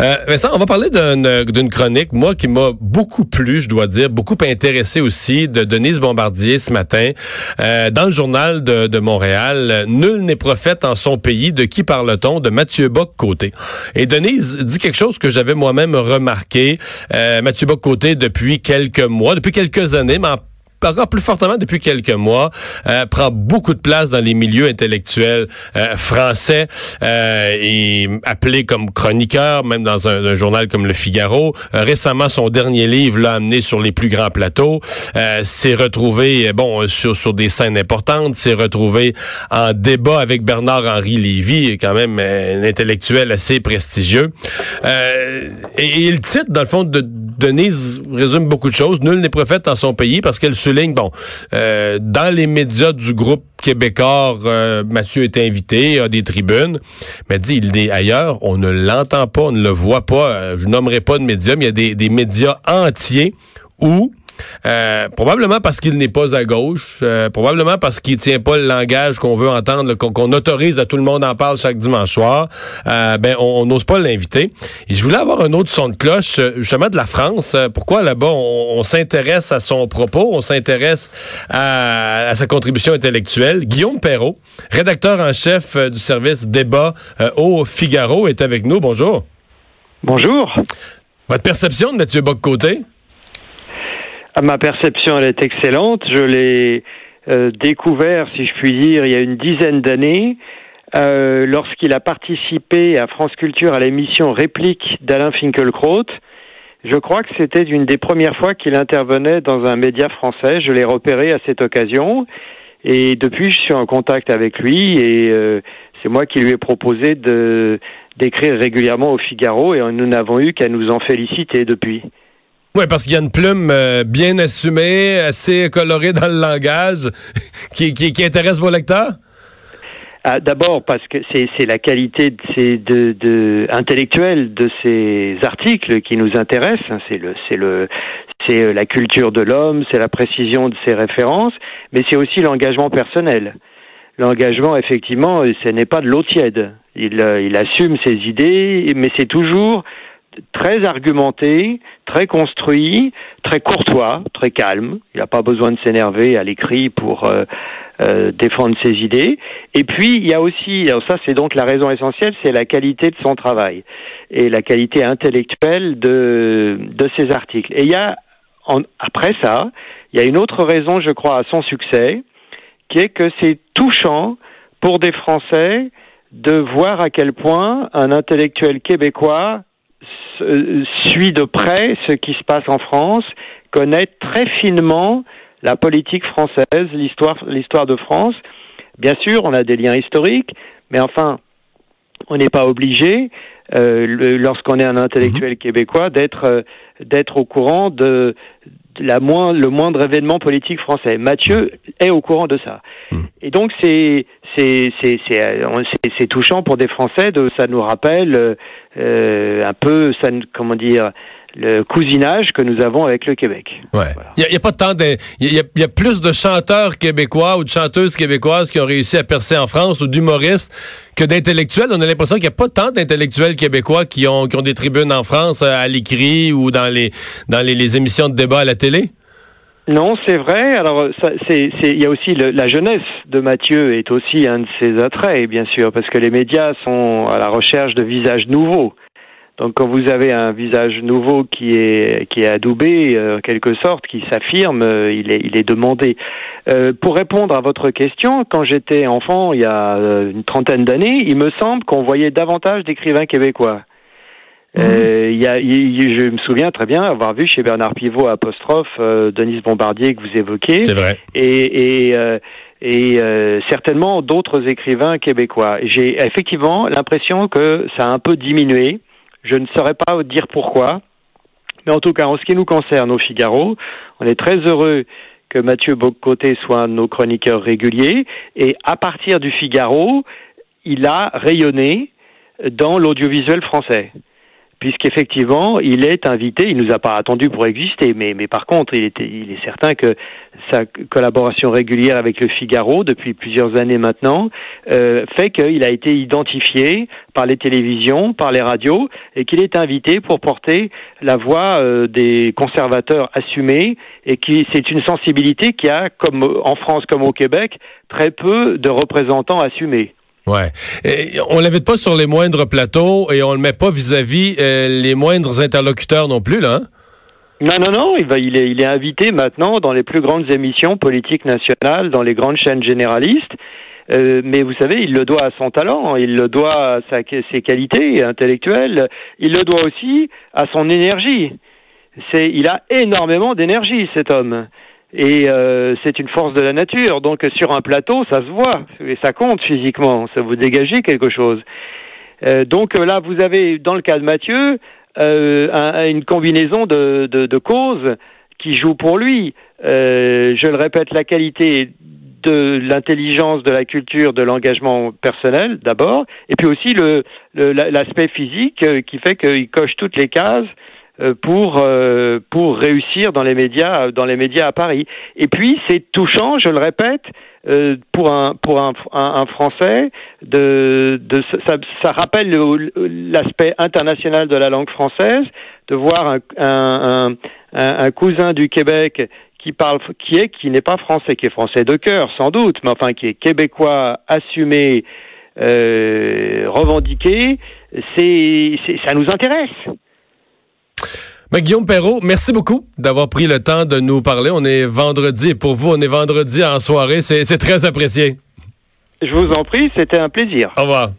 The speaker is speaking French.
Euh, Vincent, on va parler d'une chronique, moi, qui m'a beaucoup plu, je dois dire, beaucoup intéressé aussi, de Denise Bombardier ce matin, euh, dans le journal de, Montréal. Nul n'est prophète en son pays. De qui parle-t-on? De Mathieu Bock-Côté. Et Denise dit quelque chose que j'avais moi-même remarqué. Euh, Mathieu Bock-Côté, depuis quelques mois, depuis quelques années, mais encore plus fortement depuis quelques mois, euh, prend beaucoup de place dans les milieux intellectuels euh, français euh, et appelé comme chroniqueur, même dans un, un journal comme Le Figaro. Euh, récemment, son dernier livre l'a amené sur les plus grands plateaux. Euh, s'est retrouvé, bon, sur, sur des scènes importantes, s'est retrouvé en débat avec Bernard-Henri Lévy, quand même un intellectuel assez prestigieux. et, et le titre, dans le fond, de Denise résume beaucoup de choses. Nul n'est prophète dans son pays parce qu'elle souligne, bon, euh, dans les médias du groupe québécois, euh, Mathieu est invité, a des tribunes, mais dit, il est ailleurs, on ne l'entend pas, on ne le voit pas, euh, je nommerai pas de médias, mais il y a des, des médias entiers où euh, probablement parce qu'il n'est pas à gauche, euh, probablement parce qu'il tient pas le langage qu'on veut entendre, qu'on autorise à tout le monde en parle chaque dimanche soir. Euh, ben on n'ose pas l'inviter. Et je voulais avoir un autre son de cloche, justement de la France. Pourquoi là-bas on, s'intéresse à son propos, on s'intéresse à, à, sa contribution intellectuelle? Guillaume Perrault, rédacteur en chef du service débat au Figaro, est avec nous. Bonjour. Bonjour. Votre perception de Mathieu Bock-Côté? À ma perception, elle est excellente. Je l'ai euh, découvert, si je puis dire, il y a une dizaine d'années, euh, lorsqu'il a participé à France Culture à l'émission Réplique d'Alain Finkielkraut. Je crois que c'était une des premières fois qu'il intervenait dans un média français. Je l'ai repéré à cette occasion. Et depuis, je suis en contact avec lui et euh, c'est moi qui lui ai proposé d'écrire régulièrement au Figaro et nous n'avons eu qu'à nous en féliciter depuis. Oui, parce qu'il y a une plume euh, bien assumée, assez colorée dans le langage, qui, qui, intéresse vos lecteurs? Ah, D'abord parce que c'est la qualité de de, de, intellectuelle de ces articles qui nous intéresse. Hein. C'est c'est euh, la culture de l'homme, c'est la précision de ses références, mais c'est aussi l'engagement personnel. L'engagement, effectivement, ce n'est pas de l'eau tiède. Il, euh, il assume ses idées, mais c'est toujours très argumenté, très construit, très courtois, très calme. Il n'a pas besoin de s'énerver à l'écrit pour euh, euh, défendre ses idées. Et puis il y a aussi, alors ça c'est donc la raison essentielle, c'est la qualité de son travail et la qualité intellectuelle de de ses articles. Et il y a en, après ça, il y a une autre raison, je crois, à son succès, qui est que c'est touchant pour des Français de voir à quel point un intellectuel québécois suit de près ce qui se passe en France, connaît très finement la politique française, l'histoire, l'histoire de France. Bien sûr, on a des liens historiques, mais enfin, on n'est pas obligé, euh, lorsqu'on est un intellectuel mmh. québécois, d'être euh, d'être au courant de, la moins, le moindre événement politique français. Mathieu est au courant de ça. Mmh. Et donc c'est c'est c'est c'est touchant pour des Français de ça nous rappelle euh, un peu ça comment dire le cousinage que nous avons avec le Québec. Ouais. Il n'y a, a, pas tant de, il y a, y a, plus de chanteurs québécois ou de chanteuses québécoises qui ont réussi à percer en France ou d'humoristes que d'intellectuels. On a l'impression qu'il n'y a pas tant d'intellectuels québécois qui ont, qui ont des tribunes en France euh, à l'écrit ou dans les, dans les, les émissions de débat à la télé. Non, c'est vrai. Alors, il y a aussi le, la jeunesse de Mathieu est aussi un de ses attraits, bien sûr, parce que les médias sont à la recherche de visages nouveaux. Donc quand vous avez un visage nouveau qui est qui est adoubé euh, en quelque sorte, qui s'affirme, euh, il est il est demandé. Euh, pour répondre à votre question, quand j'étais enfant il y a une trentaine d'années, il me semble qu'on voyait davantage d'écrivains québécois. Mmh. Euh, y a, y, je me souviens très bien avoir vu chez Bernard Pivot apostrophe Denise Bombardier que vous évoquez. C'est vrai. Et, et et certainement d'autres écrivains québécois. J'ai effectivement l'impression que ça a un peu diminué Je ne saurais pas dire pourquoi. Mais en tout cas, en ce qui nous concerne au Figaro, on est très heureux que Mathieu Bocoté soit un de nos chroniqueurs réguliers. Et à partir du Figaro, il a rayonné dans l'audiovisuel français puisqu'effectivement, il est invité, il nous a pas attendu pour exister, mais, mais par contre, il, était, il est certain que sa collaboration régulière avec le Figaro, depuis plusieurs années maintenant, euh, fait qu'il a été identifié par les télévisions, par les radios, et qu'il est invité pour porter la voix euh, des conservateurs assumés, et qui c'est une sensibilité qui a, comme en France comme au Québec, très peu de représentants assumés. Ouais. Et on l'invite pas sur les moindres plateaux et on le met pas vis-à-vis euh, les moindres interlocuteurs non plus, là. Hein? Non, non, non, il, va, il, est, invité maintenant dans les plus grandes émissions politiques nationales, dans les grandes chaînes généralistes. Euh, mais vous savez, il le doit à son talent, il le doit à ses qualités intellectuelles, il le doit aussi à son énergie. Il a énormément d'énergie, cet homme. Et euh, c'est une force de la nature. Donc sur un plateau, ça se voit et ça compte physiquement. Ça vous dégagez quelque chose. Euh, donc là, vous avez dans le cas de Mathieu euh, une combinaison de, de, de, causes qui jouent pour lui. Euh, je le répète, la qualité de l'intelligence, de la culture, de l'engagement personnel d'abord, et puis aussi l'aspect physique euh, qui fait qu'il coche toutes les cases pour euh, pour réussir dans les médias dans les médias à Paris. Et puis c'est touchant, je le répète, euh, pour un pour un, un, français de, de ça, ça rappelle l'aspect international de la langue française de voir un, un, un, cousin du Québec qui parle qui est qui n'est pas français qui est français de cœur sans doute mais enfin qui est québécois assumé euh, revendiqué c'est ça nous intéresse ben, Guillaume Perrault, merci beaucoup d'avoir pris le temps de nous parler. On est vendredi et pour vous, on est vendredi en soirée. C'est très apprécié. Je vous en prie, c'était un plaisir. Au revoir.